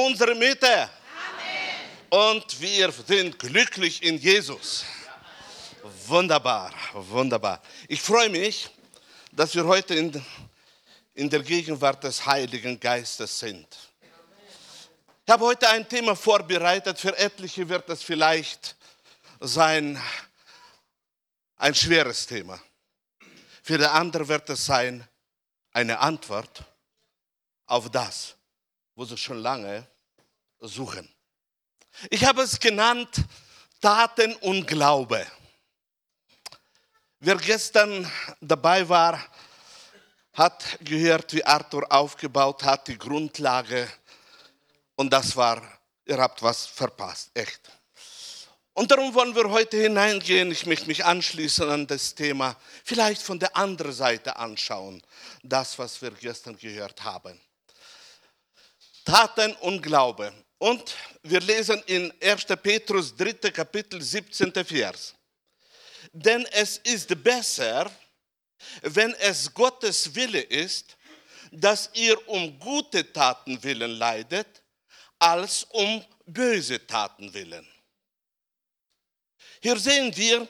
unsere Mitte. Und wir sind glücklich in Jesus. Wunderbar, wunderbar. Ich freue mich, dass wir heute in, in der Gegenwart des Heiligen Geistes sind. Ich habe heute ein Thema vorbereitet. Für etliche wird es vielleicht sein ein schweres Thema. Für die andere wird es sein eine Antwort auf das, wo sie schon lange suchen. Ich habe es genannt Taten und Glaube. Wer gestern dabei war, hat gehört, wie Arthur aufgebaut hat, die Grundlage. Und das war, ihr habt was verpasst, echt. Und darum wollen wir heute hineingehen. Ich möchte mich anschließen an das Thema, vielleicht von der anderen Seite anschauen, das, was wir gestern gehört haben. Taten und Glaube. Und wir lesen in 1. Petrus 3. Kapitel 17. Vers. Denn es ist besser, wenn es Gottes Wille ist, dass ihr um gute Taten willen leidet, als um böse Taten willen. Hier sehen wir,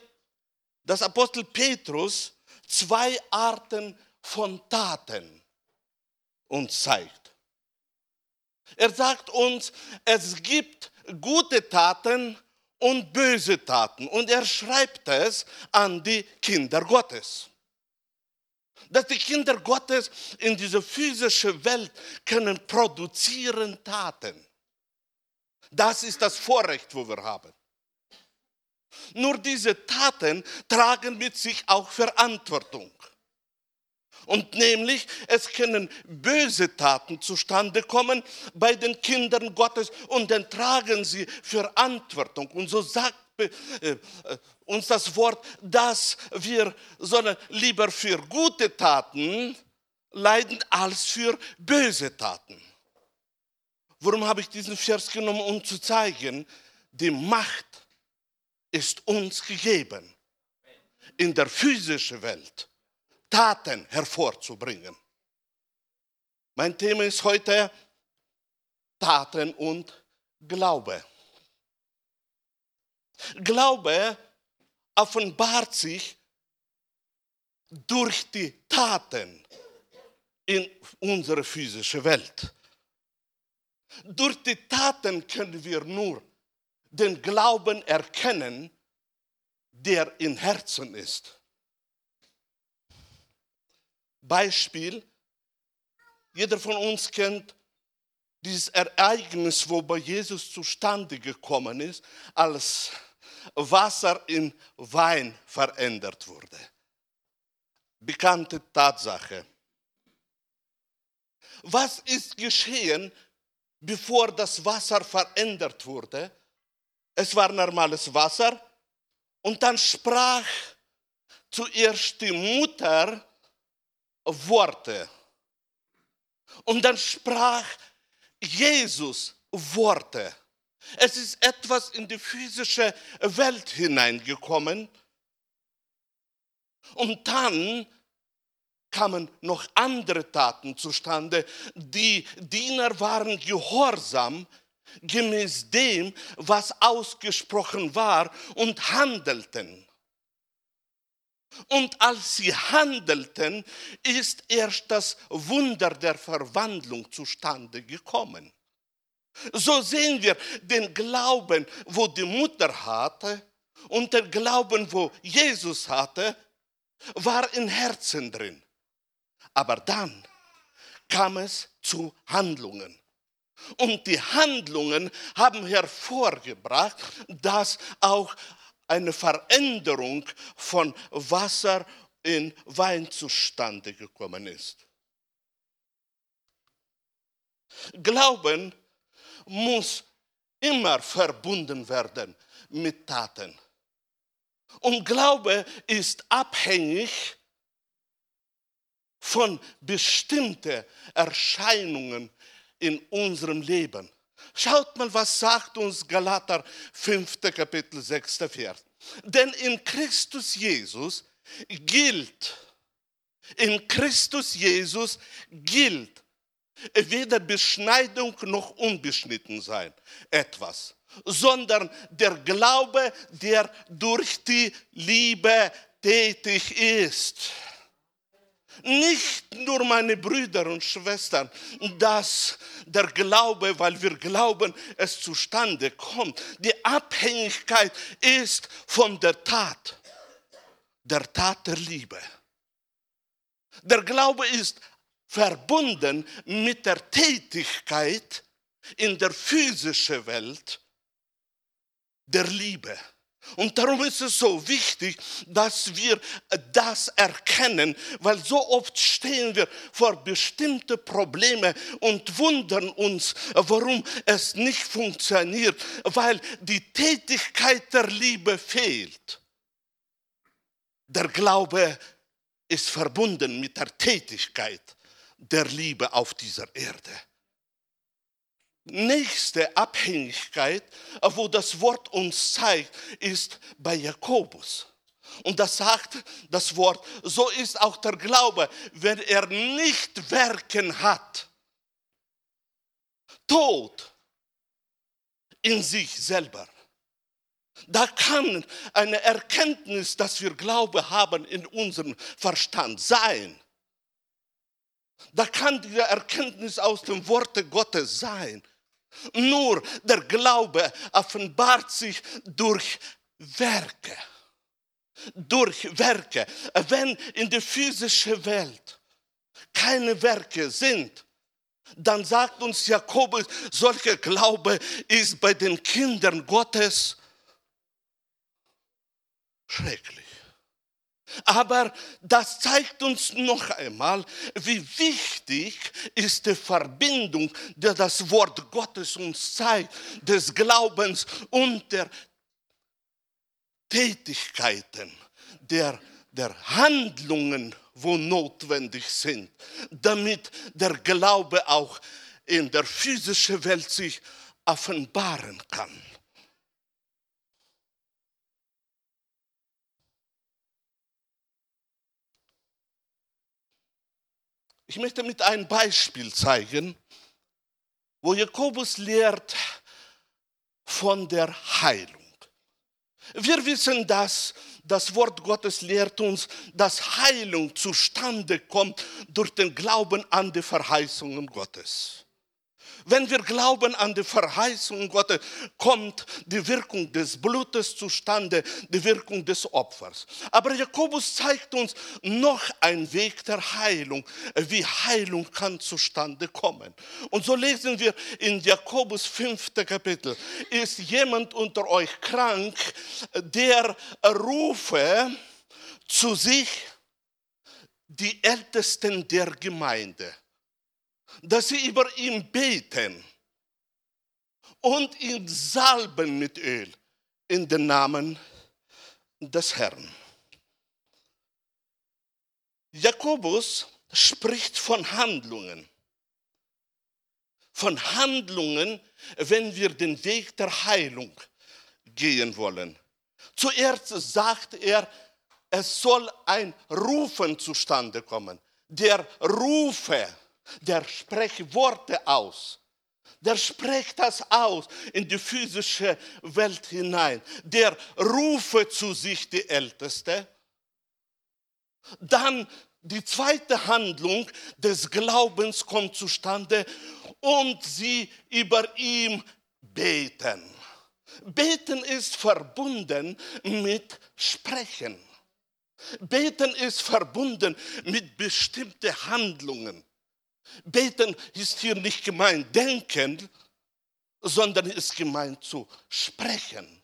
dass Apostel Petrus zwei Arten von Taten uns zeigt. Er sagt uns, es gibt gute Taten und böse Taten. Und er schreibt es an die Kinder Gottes. Dass die Kinder Gottes in dieser physischen Welt können produzieren Taten. Das ist das Vorrecht, wo wir haben. Nur diese Taten tragen mit sich auch Verantwortung. Und nämlich, es können böse Taten zustande kommen bei den Kindern Gottes und dann tragen sie Verantwortung. Und so sagt äh, äh, uns das Wort, dass wir sollen lieber für gute Taten leiden als für böse Taten. Warum habe ich diesen Vers genommen, um zu zeigen, die Macht ist uns gegeben in der physischen Welt Taten hervorzubringen. Mein Thema ist heute Taten und Glaube. Glaube offenbart sich durch die Taten in unserer physischen Welt. Durch die Taten können wir nur den Glauben erkennen, der im Herzen ist. Beispiel, jeder von uns kennt dieses Ereignis, wo bei Jesus zustande gekommen ist, als Wasser in Wein verändert wurde. Bekannte Tatsache. Was ist geschehen, bevor das Wasser verändert wurde? Es war normales Wasser und dann sprach zuerst die Mutter Worte. Und dann sprach Jesus Worte. Es ist etwas in die physische Welt hineingekommen. Und dann kamen noch andere Taten zustande. Die Diener waren gehorsam gemäß dem, was ausgesprochen war und handelten. Und als sie handelten, ist erst das Wunder der Verwandlung zustande gekommen. So sehen wir den Glauben, wo die Mutter hatte und den Glauben, wo Jesus hatte, war in Herzen drin. Aber dann kam es zu Handlungen. Und die Handlungen haben hervorgebracht, dass auch eine Veränderung von Wasser in Wein zustande gekommen ist. Glauben muss immer verbunden werden mit Taten. Und Glaube ist abhängig von bestimmten Erscheinungen in unserem Leben. Schaut mal, was sagt uns Galater 5. Kapitel 6. Vers. Denn in Christus Jesus gilt, in Christus Jesus gilt weder Beschneidung noch unbeschnitten sein, etwas, sondern der Glaube, der durch die Liebe tätig ist. Nicht nur meine Brüder und Schwestern, dass der Glaube, weil wir glauben, es zustande kommt. Die Abhängigkeit ist von der Tat, der Tat der Liebe. Der Glaube ist verbunden mit der Tätigkeit in der physischen Welt der Liebe. Und darum ist es so wichtig, dass wir das erkennen, weil so oft stehen wir vor bestimmte Probleme und wundern uns, warum es nicht funktioniert, weil die Tätigkeit der Liebe fehlt. Der Glaube ist verbunden mit der Tätigkeit der Liebe auf dieser Erde nächste Abhängigkeit, wo das Wort uns zeigt, ist bei Jakobus. Und das sagt das Wort, so ist auch der Glaube, wenn er nicht Werken hat, tot in sich selber. Da kann eine Erkenntnis, dass wir Glaube haben, in unserem Verstand sein. Da kann die Erkenntnis aus dem Worte Gottes sein. Nur der Glaube offenbart sich durch Werke. Durch Werke. Wenn in der physischen Welt keine Werke sind, dann sagt uns Jakobus, solcher Glaube ist bei den Kindern Gottes schrecklich. Aber das zeigt uns noch einmal, wie wichtig ist die Verbindung, die das Wort Gottes uns zeigt, des Glaubens und der Tätigkeiten, der, der Handlungen, wo notwendig sind, damit der Glaube auch in der physischen Welt sich offenbaren kann. Ich möchte mit einem Beispiel zeigen, wo Jakobus lehrt von der Heilung. Wir wissen, dass das Wort Gottes lehrt uns, dass Heilung zustande kommt durch den Glauben an die Verheißungen Gottes. Wenn wir glauben an die Verheißung Gottes, kommt die Wirkung des Blutes zustande, die Wirkung des Opfers. Aber Jakobus zeigt uns noch einen Weg der Heilung, wie Heilung kann zustande kommen. Und so lesen wir in Jakobus 5. Kapitel, ist jemand unter euch krank, der rufe zu sich die Ältesten der Gemeinde dass sie über ihn beten und ihn salben mit Öl in den Namen des Herrn. Jakobus spricht von Handlungen. Von Handlungen, wenn wir den Weg der Heilung gehen wollen. Zuerst sagt er, es soll ein Rufen zustande kommen. Der Rufe der spricht Worte aus. Der spricht das aus in die physische Welt hinein. Der rufe zu sich die Älteste. Dann die zweite Handlung des Glaubens kommt zustande und sie über ihm beten. Beten ist verbunden mit Sprechen. Beten ist verbunden mit bestimmten Handlungen. Beten ist hier nicht gemeint denken, sondern ist gemeint zu sprechen.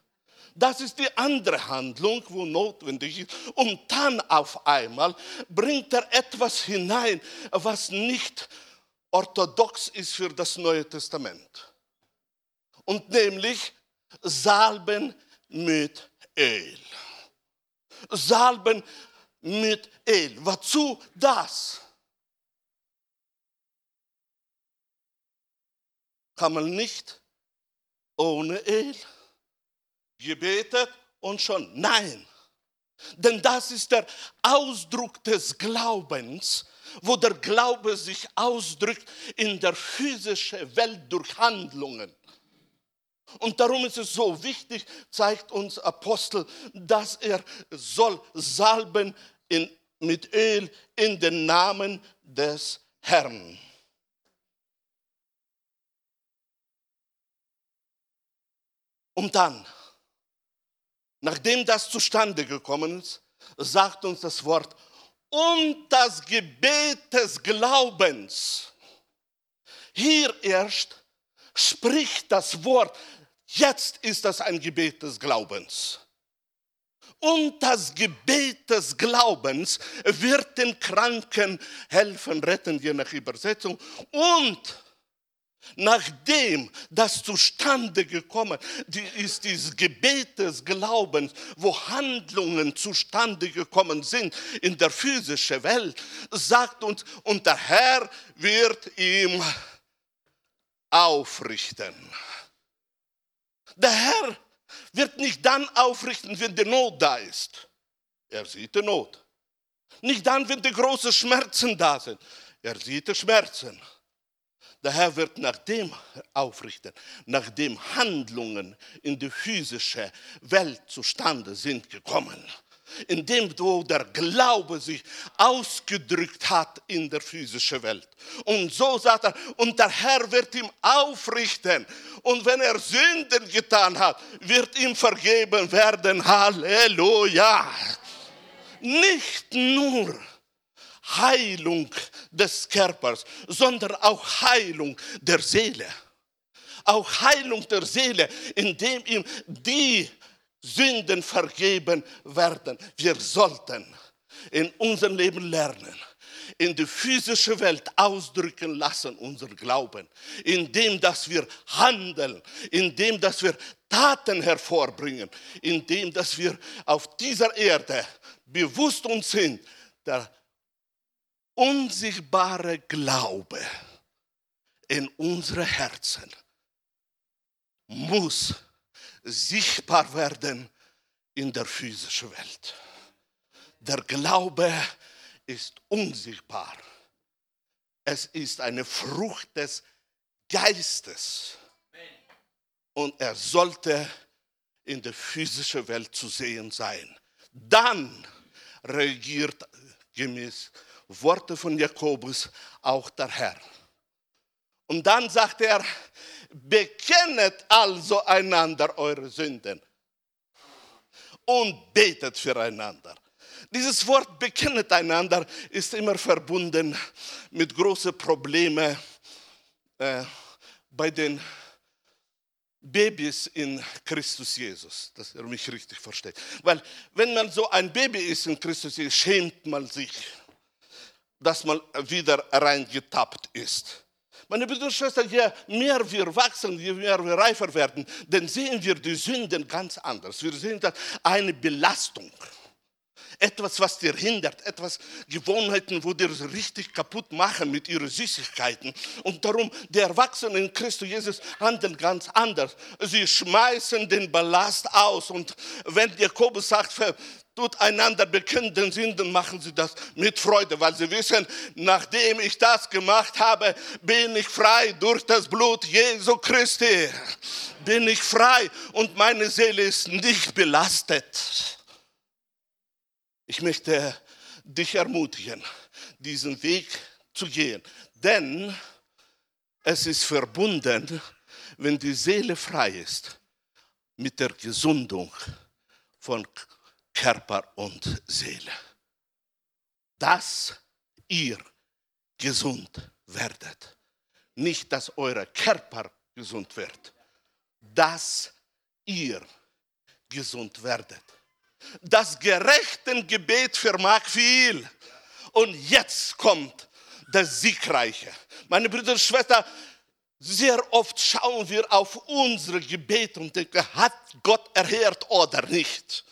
Das ist die andere Handlung, wo notwendig ist. Und dann auf einmal bringt er etwas hinein, was nicht orthodox ist für das Neue Testament. Und nämlich Salben mit Öl. Salben mit Öl. Wozu das? Kann man nicht ohne Öl gebetet und schon. Nein, denn das ist der Ausdruck des Glaubens, wo der Glaube sich ausdrückt in der physischen Welt durch Handlungen. Und darum ist es so wichtig, zeigt uns Apostel, dass er soll salben in, mit Öl in den Namen des Herrn. Und dann, nachdem das zustande gekommen ist, sagt uns das Wort, und das Gebet des Glaubens. Hier erst spricht das Wort, jetzt ist das ein Gebet des Glaubens. Und das Gebet des Glaubens wird den Kranken helfen, retten, je nach Übersetzung. Und Nachdem das zustande gekommen ist, dieses Gebet des Glaubens, wo Handlungen zustande gekommen sind in der physischen Welt, sagt uns, und der Herr wird ihm aufrichten. Der Herr wird nicht dann aufrichten, wenn die Not da ist. Er sieht die Not. Nicht dann, wenn die großen Schmerzen da sind. Er sieht die Schmerzen. Der Herr wird nach dem aufrichten, nachdem Handlungen in die physische Welt zustande sind gekommen. Indem wo der Glaube sich ausgedrückt hat in der physischen Welt. Und so sagt er, und der Herr wird ihm aufrichten. Und wenn er Sünden getan hat, wird ihm vergeben werden. Halleluja. Nicht nur Heilung des Körpers, sondern auch Heilung der Seele. Auch Heilung der Seele, indem ihm die Sünden vergeben werden. Wir sollten in unserem Leben lernen, in die physische Welt ausdrücken lassen, unser Glauben, indem dass wir handeln, indem dass wir Taten hervorbringen, indem dass wir auf dieser Erde bewusst uns sind, der unsichtbare Glaube in unsere Herzen muss sichtbar werden in der physischen Welt. Der Glaube ist unsichtbar. Es ist eine Frucht des Geistes. Und er sollte in der physischen Welt zu sehen sein. Dann reagiert gemäß Worte von Jakobus auch der Herr. Und dann sagt er, bekennet also einander eure Sünden und betet füreinander. Dieses Wort bekennet einander ist immer verbunden mit großen Problemen äh, bei den Babys in Christus Jesus, dass er mich richtig versteht. Weil wenn man so ein Baby ist in Christus Jesus, schämt man sich dass man wieder reingetappt ist. Meine Brüder und Schwestern, je mehr wir wachsen, je mehr wir reifer werden, dann sehen wir die Sünden ganz anders. Wir sehen das eine Belastung. Etwas, was dir hindert, etwas Gewohnheiten, wo dir richtig kaputt machen mit ihren Süßigkeiten. Und darum, die Erwachsenen in Christus Jesus handeln ganz anders. Sie schmeißen den Ballast aus. Und wenn Jakobus sagt, tut einander bekennen Sünden, machen sie das mit Freude, weil sie wissen, nachdem ich das gemacht habe, bin ich frei durch das Blut Jesu Christi. Bin ich frei und meine Seele ist nicht belastet. Ich möchte dich ermutigen, diesen Weg zu gehen, denn es ist verbunden, wenn die Seele frei ist, mit der Gesundung von Körper und Seele. Dass ihr gesund werdet. Nicht, dass euer Körper gesund wird. Dass ihr gesund werdet. Das gerechten Gebet vermag viel. Und jetzt kommt das Siegreiche. Meine Brüder und Schwestern, sehr oft schauen wir auf unsere Gebete und denken, hat Gott erhört oder nicht?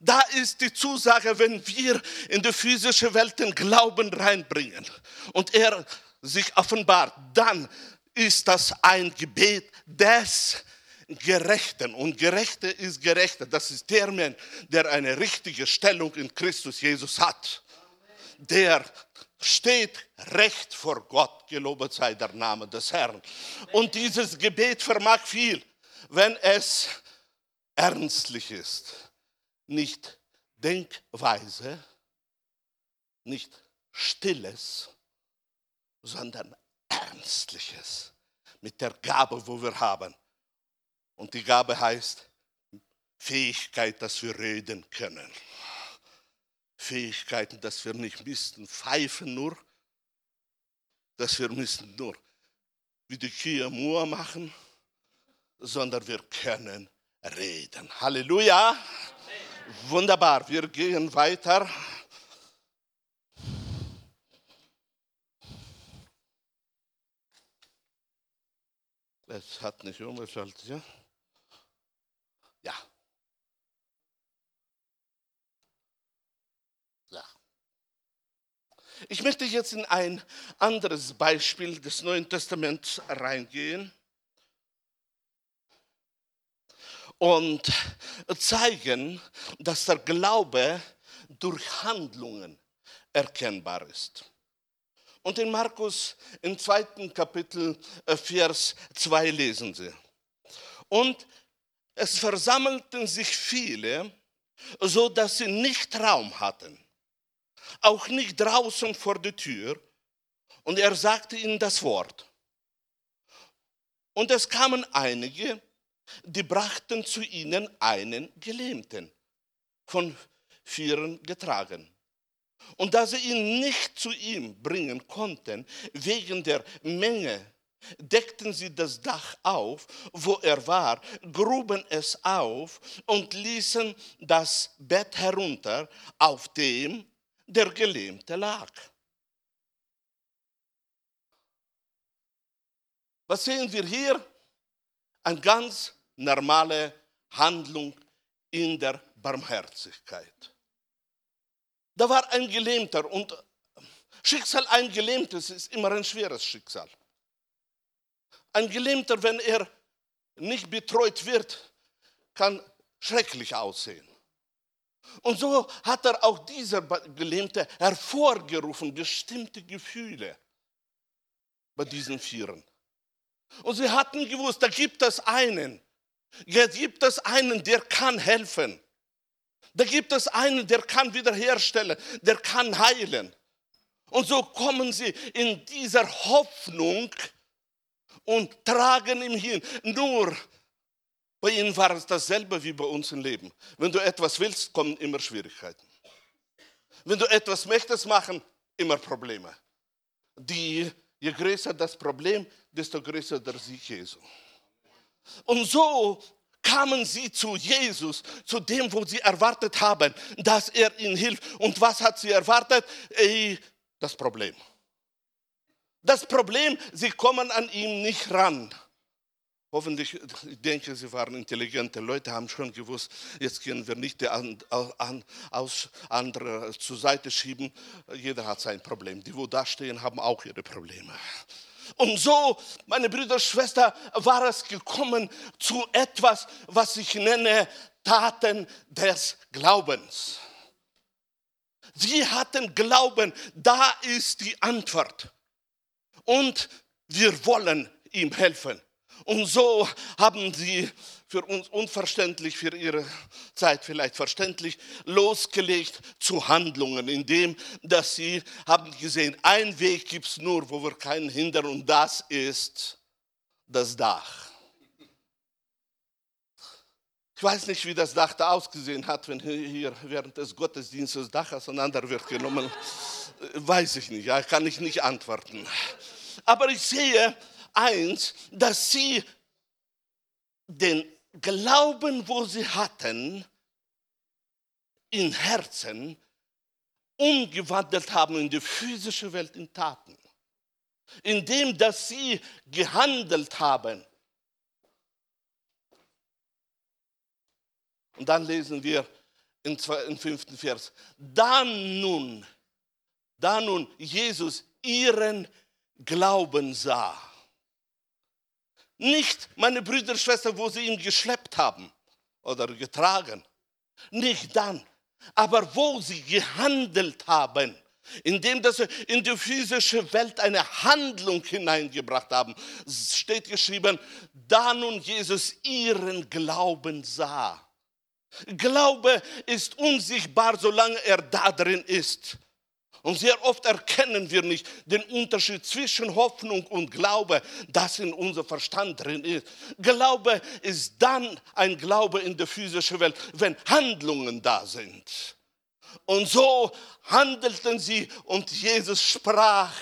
Da ist die Zusage, wenn wir in die physische Welt den Glauben reinbringen und er sich offenbart, dann ist das ein Gebet des Gerechten. Und Gerechte ist Gerechter. Das ist der Mensch, der eine richtige Stellung in Christus Jesus hat. Der steht recht vor Gott, gelobet sei der Name des Herrn. Und dieses Gebet vermag viel, wenn es ernstlich ist, nicht Denkweise, nicht stilles, sondern ernstliches mit der Gabe, wo wir haben. Und die Gabe heißt Fähigkeit, dass wir reden können. Fähigkeiten, dass wir nicht müssten pfeifen nur, dass wir müssen nur wie die Kühe Mur machen, sondern wir können reden. Halleluja. Wunderbar, wir gehen weiter. Es hat nicht umgeschaltet? Ja. Ja. Ich möchte jetzt in ein anderes Beispiel des Neuen Testaments reingehen und zeigen, dass der Glaube durch Handlungen erkennbar ist. Und in Markus im zweiten Kapitel, äh, Vers 2 lesen Sie. Und es versammelten sich viele, so dass sie nicht Raum hatten, auch nicht draußen vor der Tür. Und er sagte ihnen das Wort. Und es kamen einige, die brachten zu ihnen einen Gelähmten, von Vieren getragen. Und da sie ihn nicht zu ihm bringen konnten, wegen der Menge, deckten sie das Dach auf, wo er war, gruben es auf und ließen das Bett herunter, auf dem der Gelähmte lag. Was sehen wir hier? Eine ganz normale Handlung in der Barmherzigkeit. Da war ein Gelähmter und Schicksal ein Gelähmtes ist immer ein schweres Schicksal. Ein Gelähmter, wenn er nicht betreut wird, kann schrecklich aussehen. Und so hat er auch dieser Gelähmte hervorgerufen, bestimmte Gefühle bei diesen Vieren. Und sie hatten gewusst, da gibt es einen, da gibt es einen, der kann helfen. Da gibt es einen, der kann wiederherstellen, der kann heilen. Und so kommen sie in dieser Hoffnung und tragen ihm hin. Nur bei ihnen war es dasselbe wie bei uns im Leben. Wenn du etwas willst, kommen immer Schwierigkeiten. Wenn du etwas möchtest machen, immer Probleme. Die, je größer das Problem, desto größer der Sieg Jesu. Und so kamen sie zu Jesus, zu dem, wo sie erwartet haben, dass er ihnen hilft. Und was hat sie erwartet? Das Problem. Das Problem, sie kommen an ihm nicht ran. Hoffentlich, ich denke, sie waren intelligente Leute, haben schon gewusst, jetzt können wir nicht die andere zur Seite schieben. Jeder hat sein Problem. Die, wo da stehen, haben auch ihre Probleme. Und so, meine Brüder und Schwestern, war es gekommen zu etwas, was ich nenne Taten des Glaubens. Sie hatten Glauben, da ist die Antwort. Und wir wollen ihm helfen. Und so haben sie für uns unverständlich, für ihre Zeit vielleicht verständlich, losgelegt zu Handlungen, indem dass sie haben gesehen, ein Weg gibt es nur, wo wir keinen hindern, und das ist das Dach. Ich weiß nicht, wie das Dach da ausgesehen hat, wenn hier während des Gottesdienstes Dach auseinander wird genommen. Weiß ich nicht, ja, kann ich nicht antworten. Aber ich sehe eins, dass sie den Glauben, wo sie hatten, in Herzen umgewandelt haben in die physische Welt in Taten. Indem, dass sie gehandelt haben. Und dann lesen wir im fünften Vers, da nun, da nun Jesus ihren Glauben sah nicht, meine Brüder und Schwestern, wo sie ihn geschleppt haben oder getragen. Nicht dann. Aber wo sie gehandelt haben, indem sie in die physische Welt eine Handlung hineingebracht haben, steht geschrieben, da nun Jesus ihren Glauben sah. Glaube ist unsichtbar, solange er da drin ist. Und sehr oft erkennen wir nicht den Unterschied zwischen Hoffnung und Glaube, das in unser Verstand drin ist. Glaube ist dann ein Glaube in der physischen Welt, wenn Handlungen da sind. Und so handelten sie und Jesus sprach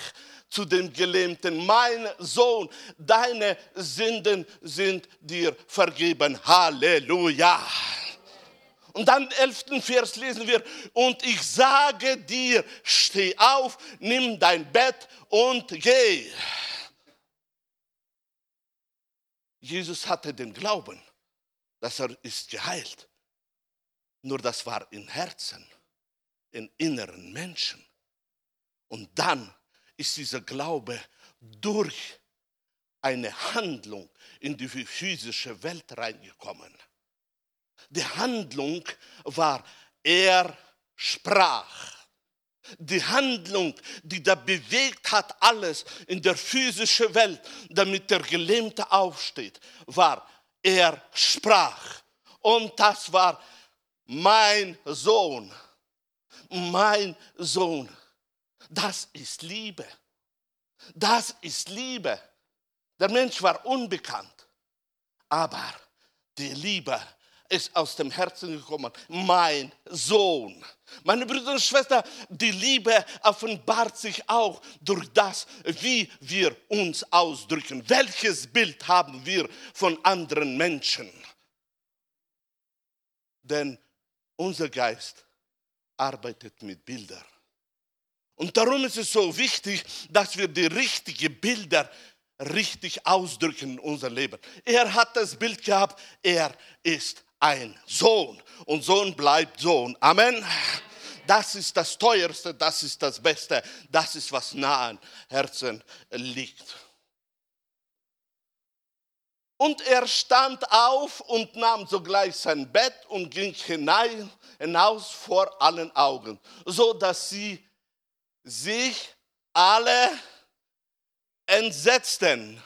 zu dem Gelähmten, mein Sohn, deine Sünden sind dir vergeben. Halleluja. Und dann elften Vers lesen wir, und ich sage dir, steh auf, nimm dein Bett und geh. Jesus hatte den Glauben, dass er ist geheilt. Nur das war im Herzen, im inneren Menschen. Und dann ist dieser Glaube durch eine Handlung in die physische Welt reingekommen. Die Handlung war, er sprach. Die Handlung, die da bewegt hat alles in der physischen Welt, damit der Gelähmte aufsteht, war, er sprach. Und das war mein Sohn, mein Sohn. Das ist Liebe. Das ist Liebe. Der Mensch war unbekannt, aber die Liebe ist aus dem Herzen gekommen. Mein Sohn. Meine Brüder und Schwestern, die Liebe offenbart sich auch durch das, wie wir uns ausdrücken. Welches Bild haben wir von anderen Menschen? Denn unser Geist arbeitet mit Bildern. Und darum ist es so wichtig, dass wir die richtigen Bilder richtig ausdrücken in unserem Leben. Er hat das Bild gehabt, er ist ein Sohn und Sohn bleibt Sohn. Amen. Das ist das Teuerste, das ist das Beste, das ist, was nah am Herzen liegt. Und er stand auf und nahm sogleich sein Bett und ging hinein, hinaus vor allen Augen, so dass sie sich alle entsetzten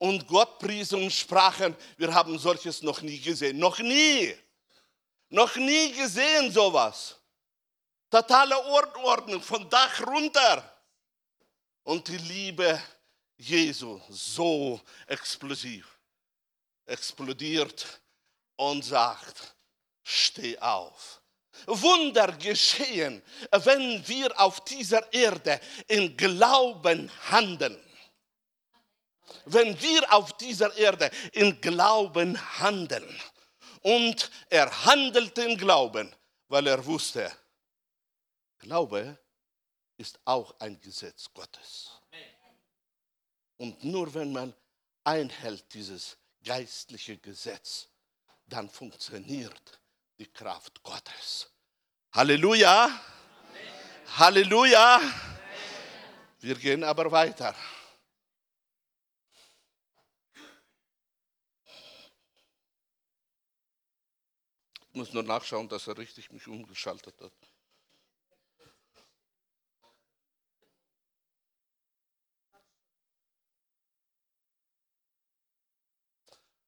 und Gott priesen und sprachen, wir haben solches noch nie gesehen. Noch nie. Noch nie gesehen sowas. Totale Ordnung von Dach runter. Und die Liebe Jesu so explosiv explodiert und sagt, steh auf. Wunder geschehen, wenn wir auf dieser Erde in Glauben handeln wenn wir auf dieser Erde in Glauben handeln. Und er handelte in Glauben, weil er wusste, Glaube ist auch ein Gesetz Gottes. Und nur wenn man einhält dieses geistliche Gesetz, dann funktioniert die Kraft Gottes. Halleluja! Halleluja! Wir gehen aber weiter. Ich muss nur nachschauen, dass er richtig mich umgeschaltet hat.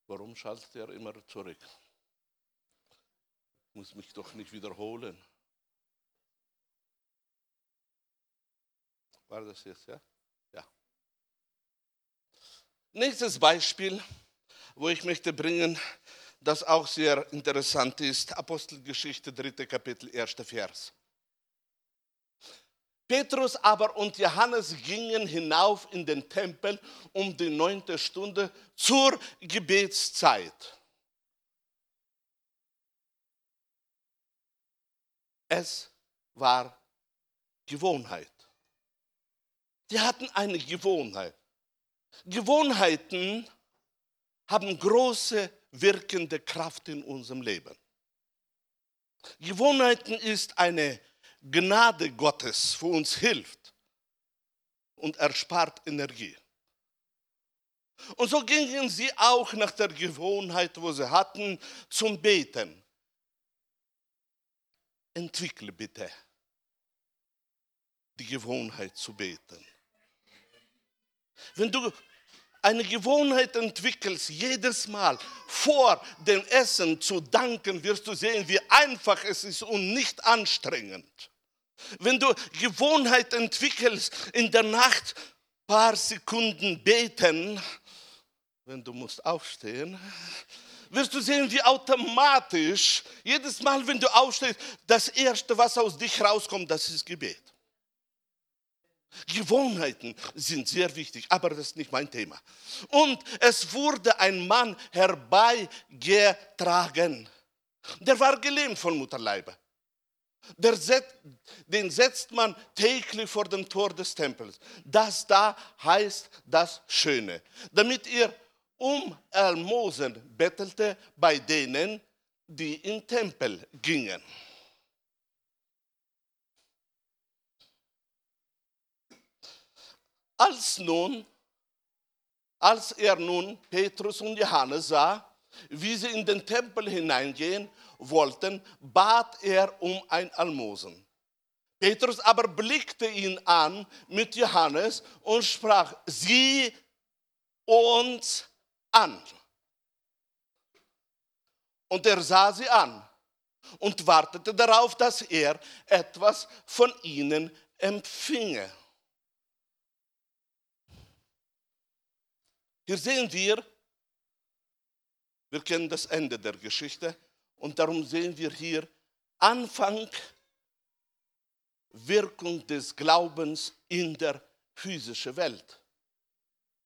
Warum schaltet er immer zurück? Ich muss mich doch nicht wiederholen. War das jetzt, ja? Ja. Nächstes Beispiel, wo ich möchte bringen, das auch sehr interessant ist. Apostelgeschichte, dritte Kapitel, erster Vers. Petrus aber und Johannes gingen hinauf in den Tempel um die neunte Stunde zur Gebetszeit. Es war Gewohnheit. Die hatten eine Gewohnheit. Gewohnheiten haben große wirkende Kraft in unserem Leben. Gewohnheiten ist eine Gnade Gottes, für uns hilft und erspart Energie. Und so gingen sie auch nach der Gewohnheit, wo sie hatten, zum Beten. Entwickle bitte die Gewohnheit zu beten. Wenn du eine Gewohnheit entwickelst, jedes Mal vor dem Essen zu danken, wirst du sehen, wie einfach es ist und nicht anstrengend. Wenn du Gewohnheit entwickelst, in der Nacht paar Sekunden beten, wenn du musst aufstehen, wirst du sehen, wie automatisch jedes Mal, wenn du aufstehst, das Erste, was aus dich rauskommt, das ist Gebet. Gewohnheiten sind sehr wichtig, aber das ist nicht mein Thema. Und es wurde ein Mann herbeigetragen. Der war gelähmt von Mutterleibe. Der set, den setzt man täglich vor dem Tor des Tempels. Das da heißt das Schöne. Damit er um Almosen bettelte bei denen, die in Tempel gingen. Als nun, als er nun Petrus und Johannes sah, wie sie in den Tempel hineingehen wollten, bat er um ein Almosen. Petrus aber blickte ihn an mit Johannes und sprach, sieh uns an. Und er sah sie an und wartete darauf, dass er etwas von ihnen empfinge. Hier sehen wir, wir kennen das Ende der Geschichte und darum sehen wir hier Anfang Wirkung des Glaubens in der physischen Welt.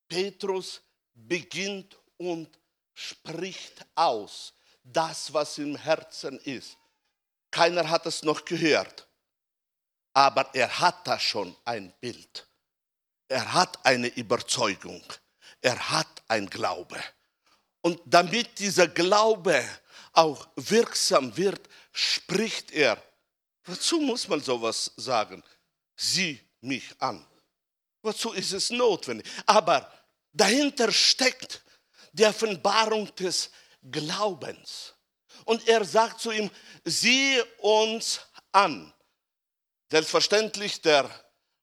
Petrus beginnt und spricht aus das, was im Herzen ist. Keiner hat es noch gehört, aber er hat da schon ein Bild. Er hat eine Überzeugung er hat ein Glaube. Und damit dieser Glaube auch wirksam wird, spricht er. Wozu muss man sowas sagen? Sieh mich an. Wozu ist es notwendig? Aber dahinter steckt die Offenbarung des Glaubens. Und er sagt zu ihm, sieh uns an. Selbstverständlich, der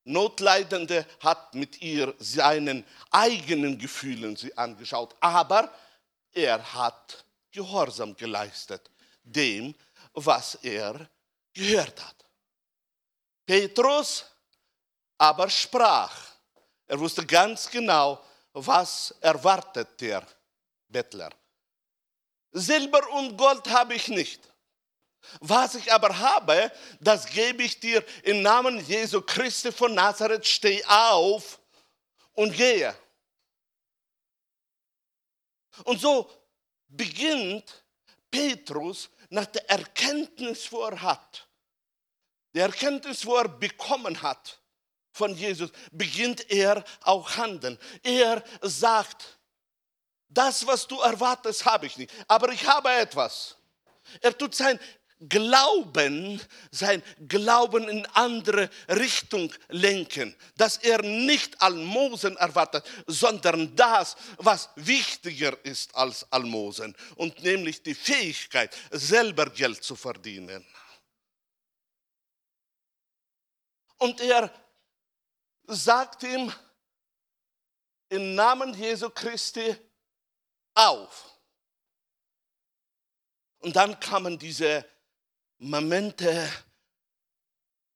Notleidende hat mit ihr seinen eigenen Gefühlen sie angeschaut, aber er hat Gehorsam geleistet dem, was er gehört hat. Petrus aber sprach, er wusste ganz genau, was erwartet der Bettler. Silber und Gold habe ich nicht was ich aber habe, das gebe ich dir im Namen Jesu Christi von Nazareth. Steh auf und gehe. Und so beginnt Petrus nach der Erkenntnis, wo er hat, der Erkenntnis, wo er bekommen hat von Jesus, beginnt er auch handeln. Er sagt, das, was du erwartest, habe ich nicht, aber ich habe etwas. Er tut sein Glauben, sein Glauben in andere Richtung lenken, dass er nicht Almosen erwartet, sondern das, was wichtiger ist als Almosen, und nämlich die Fähigkeit, selber Geld zu verdienen. Und er sagt ihm im Namen Jesu Christi auf. Und dann kamen diese Momente,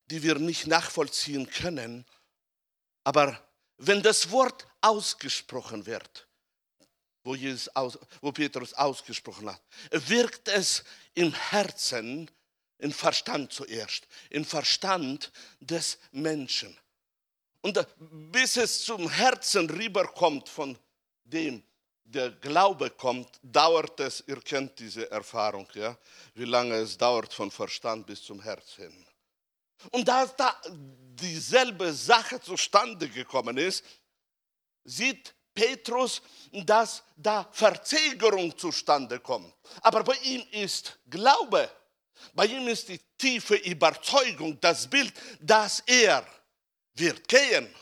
die wir nicht nachvollziehen können. Aber wenn das Wort ausgesprochen wird, wo, Jesus aus, wo Petrus ausgesprochen hat, wirkt es im Herzen, im Verstand zuerst, im Verstand des Menschen. Und bis es zum Herzen rüberkommt von dem, der Glaube kommt, dauert es, ihr kennt diese Erfahrung, ja, wie lange es dauert von Verstand bis zum Herz hin. Und da dieselbe Sache zustande gekommen ist, sieht Petrus, dass da Verzögerung zustande kommt. Aber bei ihm ist Glaube, bei ihm ist die tiefe Überzeugung, das Bild, dass er wird gehen.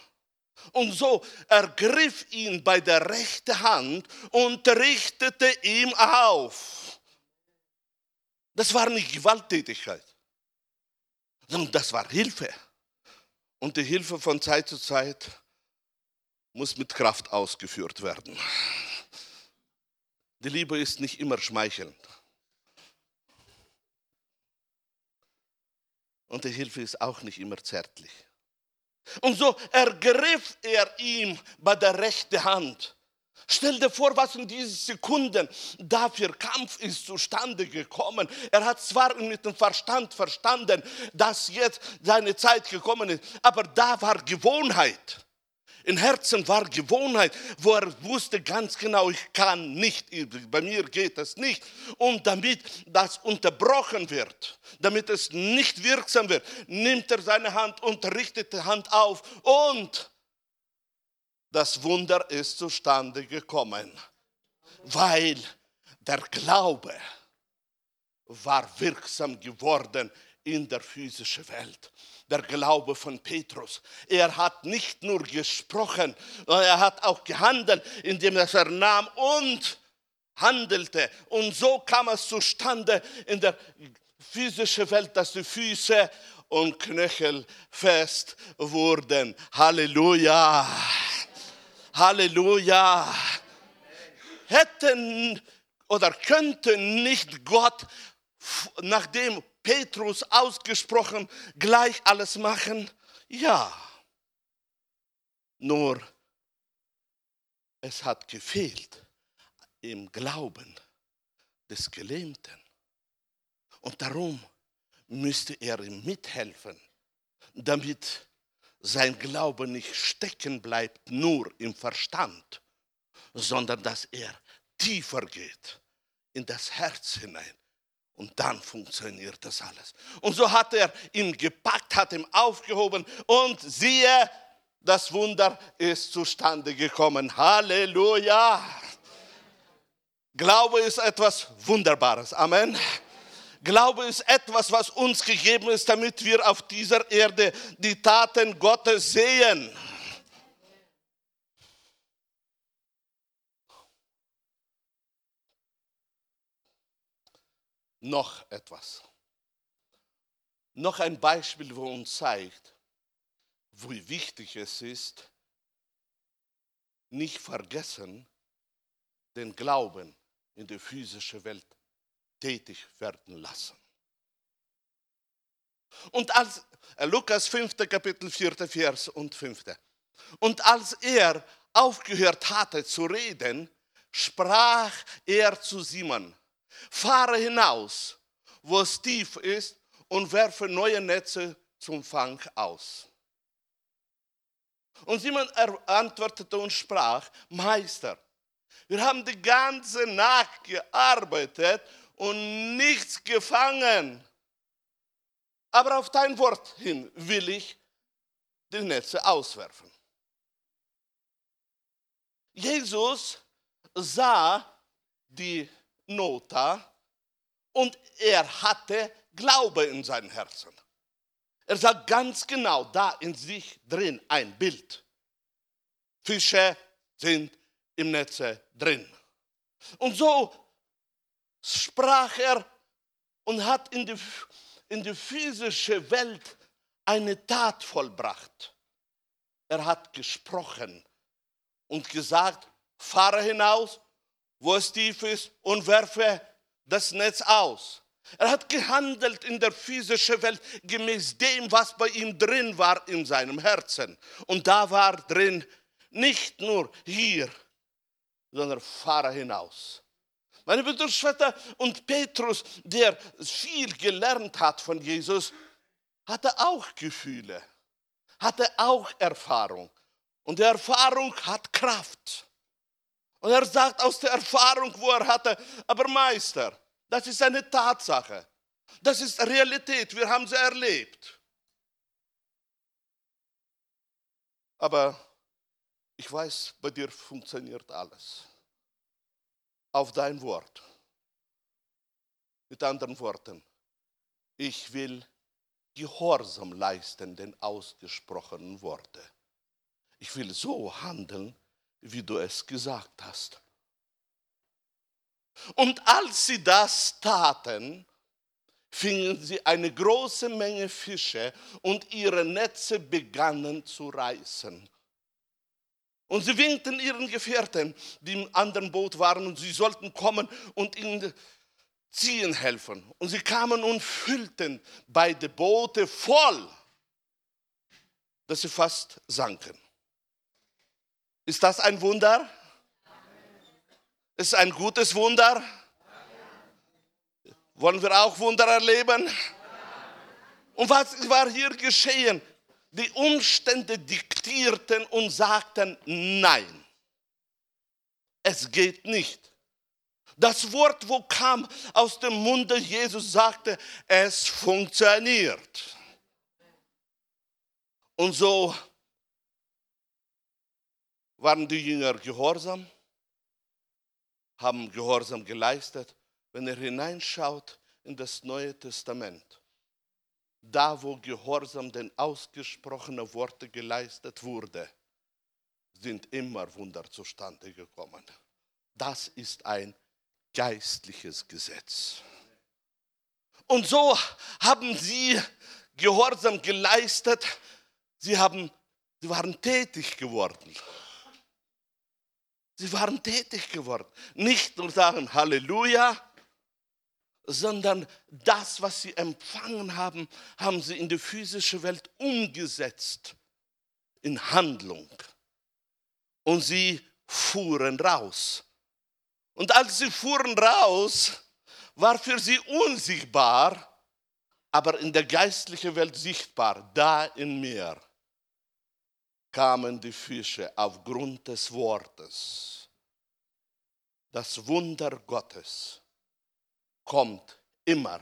Und so ergriff ihn bei der rechten Hand und richtete ihm auf. Das war nicht Gewalttätigkeit, sondern das war Hilfe. Und die Hilfe von Zeit zu Zeit muss mit Kraft ausgeführt werden. Die Liebe ist nicht immer schmeichelnd. Und die Hilfe ist auch nicht immer zärtlich. Und so ergriff er ihm bei der rechten Hand. Stell dir vor, was in diesen Sekunden dafür Kampf ist zustande gekommen. Er hat zwar mit dem Verstand verstanden, dass jetzt seine Zeit gekommen ist, aber da war Gewohnheit. Im Herzen war Gewohnheit, wo er wusste ganz genau, ich kann nicht, bei mir geht es nicht. Und damit das unterbrochen wird, damit es nicht wirksam wird, nimmt er seine Hand und richtet die Hand auf und das Wunder ist zustande gekommen, weil der Glaube war wirksam geworden in der physischen Welt der Glaube von Petrus. Er hat nicht nur gesprochen, sondern er hat auch gehandelt, indem er vernahm und handelte. Und so kam es zustande in der physischen Welt, dass die Füße und Knöchel fest wurden. Halleluja. Halleluja. Hätten oder könnten nicht Gott, nachdem Petrus ausgesprochen gleich alles machen? Ja. Nur es hat gefehlt im Glauben des Gelähmten. Und darum müsste er ihm mithelfen, damit sein Glaube nicht stecken bleibt nur im Verstand, sondern dass er tiefer geht in das Herz hinein und dann funktioniert das alles. Und so hat er ihn gepackt, hat ihn aufgehoben und siehe, das Wunder ist zustande gekommen. Halleluja. Glaube ist etwas Wunderbares. Amen. Glaube ist etwas, was uns gegeben ist, damit wir auf dieser Erde die Taten Gottes sehen. Noch etwas. Noch ein Beispiel, wo uns zeigt, wie wichtig es ist, nicht vergessen, den Glauben in der physischen Welt tätig werden lassen. Und als äh, Lukas 5. Kapitel 4. Vers und 5. Und als er aufgehört hatte zu reden, sprach er zu Simon, Fahre hinaus, wo es tief ist, und werfe neue Netze zum Fang aus. Und Simon antwortete und sprach, Meister, wir haben die ganze Nacht gearbeitet und nichts gefangen. Aber auf dein Wort hin will ich die Netze auswerfen. Jesus sah die Nota und er hatte Glaube in seinem Herzen. Er sagt ganz genau da in sich drin ein Bild. Fische sind im Netze drin. Und so sprach er und hat in die, in die physische Welt eine Tat vollbracht. Er hat gesprochen und gesagt, fahre hinaus wo es tief ist, und werfe das Netz aus. Er hat gehandelt in der physischen Welt gemäß dem, was bei ihm drin war in seinem Herzen. Und da war drin nicht nur hier, sondern fahre hinaus. Meine Brüder Schwester und Petrus, der viel gelernt hat von Jesus, hatte auch Gefühle, hatte auch Erfahrung. Und die Erfahrung hat Kraft. Und er sagt aus der Erfahrung, wo er hatte, aber Meister, das ist eine Tatsache. Das ist Realität, wir haben sie erlebt. Aber ich weiß, bei dir funktioniert alles. Auf dein Wort. Mit anderen Worten, ich will Gehorsam leisten den ausgesprochenen Worten. Ich will so handeln, wie du es gesagt hast. Und als sie das taten, fingen sie eine große Menge Fische und ihre Netze begannen zu reißen. Und sie winkten ihren Gefährten, die im anderen Boot waren, und sie sollten kommen und ihnen ziehen helfen. Und sie kamen und füllten beide Boote voll, dass sie fast sanken. Ist das ein Wunder? Ist ein gutes Wunder? Wollen wir auch Wunder erleben? Und was war hier geschehen? Die Umstände diktierten und sagten, nein, es geht nicht. Das Wort, wo kam aus dem Munde Jesus, sagte, es funktioniert. Und so waren die Jünger gehorsam, haben Gehorsam geleistet. Wenn er hineinschaut in das Neue Testament, da wo Gehorsam den ausgesprochenen Worte geleistet wurde, sind immer Wunder zustande gekommen. Das ist ein geistliches Gesetz. Und so haben sie Gehorsam geleistet, sie, haben, sie waren tätig geworden. Sie waren tätig geworden. Nicht nur sagen Halleluja, sondern das, was sie empfangen haben, haben sie in die physische Welt umgesetzt, in Handlung. Und sie fuhren raus. Und als sie fuhren raus, war für sie unsichtbar, aber in der geistlichen Welt sichtbar, da im Meer kamen die Fische aufgrund des Wortes. Das Wunder Gottes kommt immer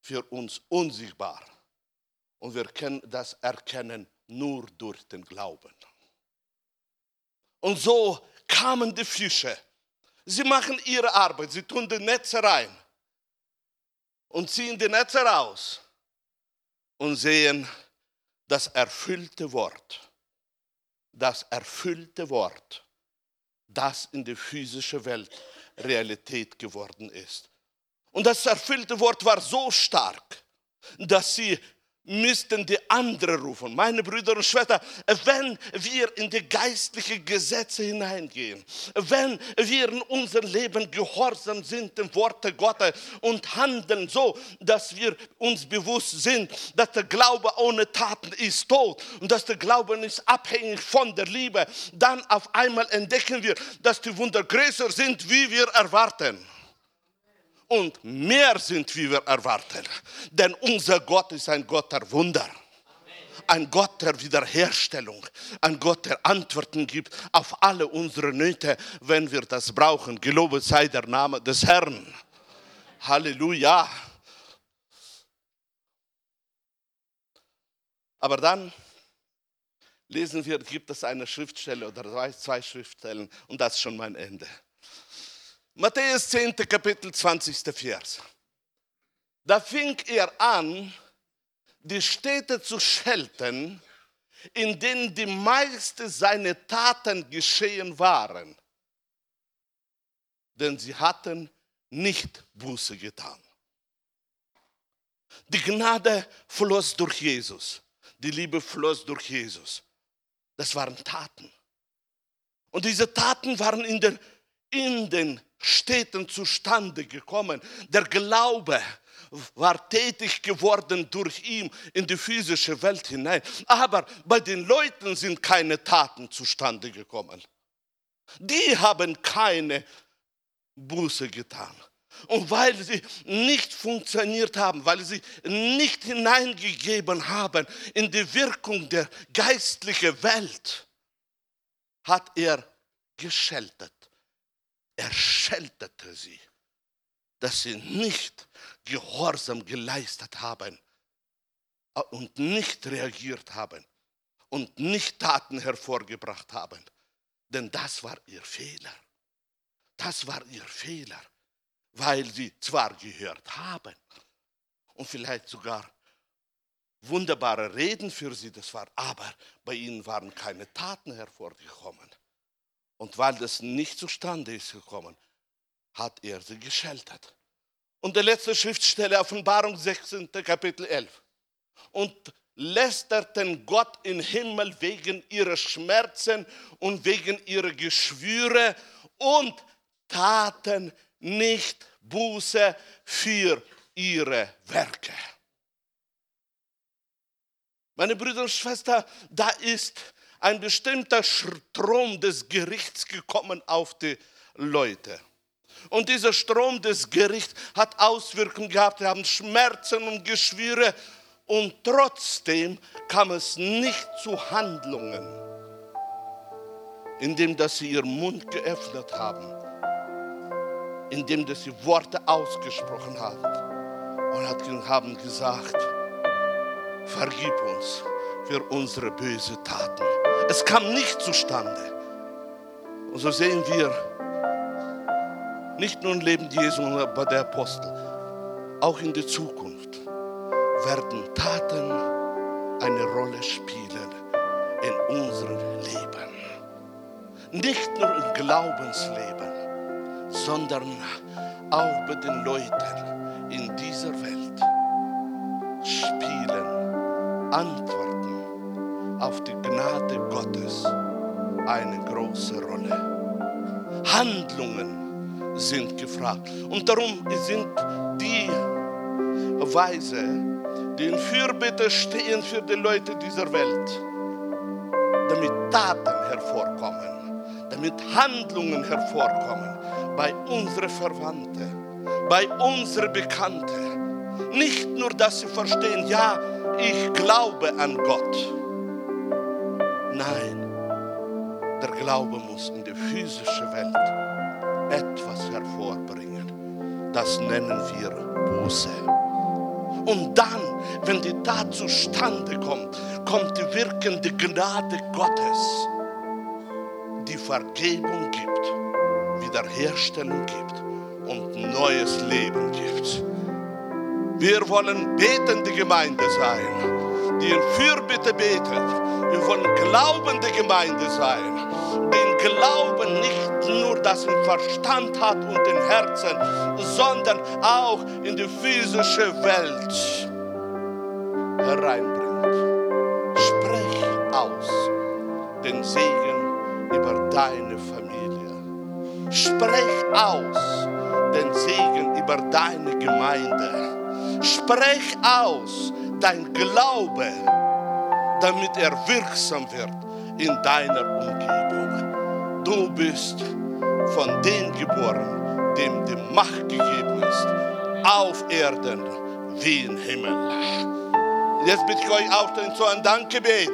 für uns unsichtbar. Und wir können das erkennen nur durch den Glauben. Und so kamen die Fische. Sie machen ihre Arbeit, sie tun die Netze rein und ziehen die Netze raus und sehen das erfüllte Wort. Das erfüllte Wort, das in der physischen Welt Realität geworden ist. Und das erfüllte Wort war so stark, dass sie müssten die anderen rufen. Meine Brüder und Schwestern, wenn wir in die geistlichen Gesetze hineingehen, wenn wir in unserem Leben gehorsam sind dem Worte Gottes und handeln so, dass wir uns bewusst sind, dass der Glaube ohne Taten ist tot und dass der Glaube ist abhängig von der Liebe, dann auf einmal entdecken wir, dass die Wunder größer sind, wie wir erwarten und mehr sind, wie wir erwarten. Denn unser Gott ist ein Gott der Wunder. Ein Gott der Wiederherstellung, ein Gott, der Antworten gibt auf alle unsere Nöte, wenn wir das brauchen. Gelobet sei der Name des Herrn. Halleluja. Aber dann lesen wir, gibt es eine Schriftstelle oder zwei Schriftstellen und das ist schon mein Ende. Matthäus 10. Kapitel 20. Vers. Da fing er an, die Städte zu schelten, in denen die meisten seiner Taten geschehen waren. Denn sie hatten nicht Buße getan. Die Gnade floss durch Jesus. Die Liebe floss durch Jesus. Das waren Taten. Und diese Taten waren in den, in den Städten zustande gekommen. Der Glaube war tätig geworden durch ihn in die physische Welt hinein. Aber bei den Leuten sind keine Taten zustande gekommen. Die haben keine Buße getan. Und weil sie nicht funktioniert haben, weil sie nicht hineingegeben haben in die Wirkung der geistlichen Welt, hat er gescheltet er scheltete sie, dass sie nicht Gehorsam geleistet haben und nicht reagiert haben und nicht Taten hervorgebracht haben. Denn das war ihr Fehler. Das war ihr Fehler, weil sie zwar gehört haben und vielleicht sogar wunderbare Reden für sie das war, aber bei ihnen waren keine Taten hervorgekommen. Und weil das nicht zustande ist gekommen, hat er sie gescheltet. Und der letzte Schriftstelle, Offenbarung 16, Kapitel 11. Und lästerten Gott im Himmel wegen ihrer Schmerzen und wegen ihrer Geschwüre und taten nicht Buße für ihre Werke. Meine Brüder und Schwestern, da ist ein bestimmter Strom des Gerichts gekommen auf die Leute. Und dieser Strom des Gerichts hat Auswirkungen gehabt. Sie haben Schmerzen und Geschwüre. Und trotzdem kam es nicht zu Handlungen, indem dass sie ihren Mund geöffnet haben, indem dass sie Worte ausgesprochen haben und haben gesagt, vergib uns für unsere bösen Taten. Es kam nicht zustande. Und so sehen wir, nicht nur im Leben Jesu, sondern bei der Apostel, auch in der Zukunft werden Taten eine Rolle spielen in unserem Leben. Nicht nur im Glaubensleben, sondern auch bei den Leuten in dieser Welt spielen Antworten auf die eine große Rolle. Handlungen sind gefragt. Und darum sind die Weise, die in Fürbitte stehen für die Leute dieser Welt, damit Taten hervorkommen, damit Handlungen hervorkommen bei unseren Verwandten, bei unseren Bekannten. Nicht nur, dass sie verstehen, ja, ich glaube an Gott. Nein, Glaube muss in der physischen Welt etwas hervorbringen. Das nennen wir Buße. Und dann, wenn die Tat zustande kommt, kommt die wirkende Gnade Gottes, die Vergebung gibt, Wiederherstellung gibt und neues Leben gibt. Wir wollen betende Gemeinde sein, die in Fürbitte betet. Wir wollen glaubende Gemeinde sein, den Glauben nicht nur das im Verstand hat und im Herzen, sondern auch in die physische Welt hereinbringt. Sprech aus den Segen über deine Familie. Sprech aus den Segen über deine Gemeinde. Sprech aus dein Glaube, damit er wirksam wird in deiner Umgebung. Du bist von dem geboren, dem die Macht gegeben ist, auf Erden wie im Himmel. Jetzt bitte ich euch aufstehen zu einem Dankgebet.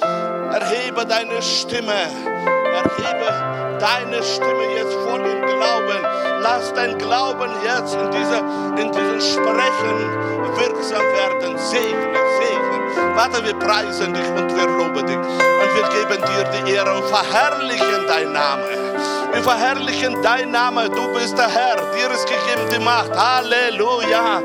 Erhebe deine Stimme. Erhebe deine Stimme jetzt voll im Glauben. Lass dein Glauben jetzt in, dieser, in diesem Sprechen wirksam werden. Segne, segne. Vater, wir preisen dich und wir loben dich. Und wir geben dir die Ehre und verherrlichen dein Name. Wir verherrlichen dein Name. Du bist der Herr. Dir ist gegeben die Macht. Halleluja.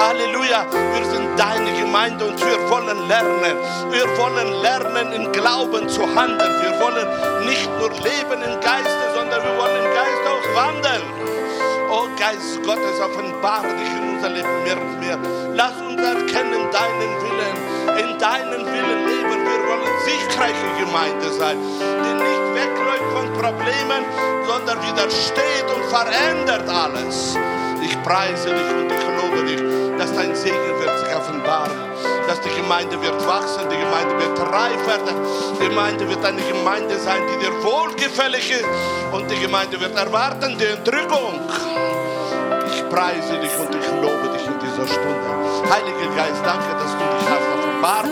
Halleluja. Wir sind deine Gemeinde und wir wollen lernen. Wir wollen lernen, in Glauben zu handeln. Wir wollen nicht nur leben im Geiste, sondern wir wollen im Geist auch wandeln. Oh Geist Gottes, offenbare dich in unser Leben mehr und mehr. Lass uns erkennen deinen Willen. In deinen Willen leben. Wir wollen siegreiche Gemeinde sein, die nicht wegläuft von Problemen, sondern widersteht und verändert alles. Ich preise dich und ich lobe dich, dass dein Segen wird sich offenbaren, dass die Gemeinde wird wachsen, die Gemeinde wird reif werden, die Gemeinde wird eine Gemeinde sein, die dir wohlgefällig ist und die Gemeinde wird erwarten die Entrückung. Ich preise dich und ich lobe dich in dieser Stunde. Heiliger Geist, danke, dass du dich hast offenbart,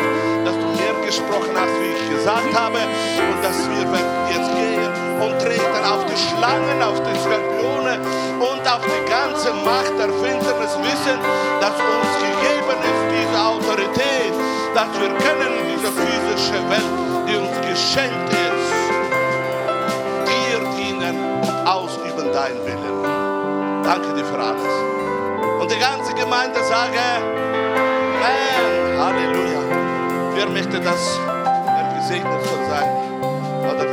dass du mehr gesprochen hast, wie ich gesagt habe und dass wir jetzt gehen und treten auf die Schlangen, auf die Skorpione und auf die ganze Macht der Finsternis wissen, dass uns gegeben ist diese Autorität, dass wir können in dieser physischen Welt, die uns geschenkt ist, dir dienen ausüben dein Willen. Danke dir für alles. Und die ganze Gemeinde sage, Amen, Halleluja. Wer möchte das, der gesegnet soll sein? Oder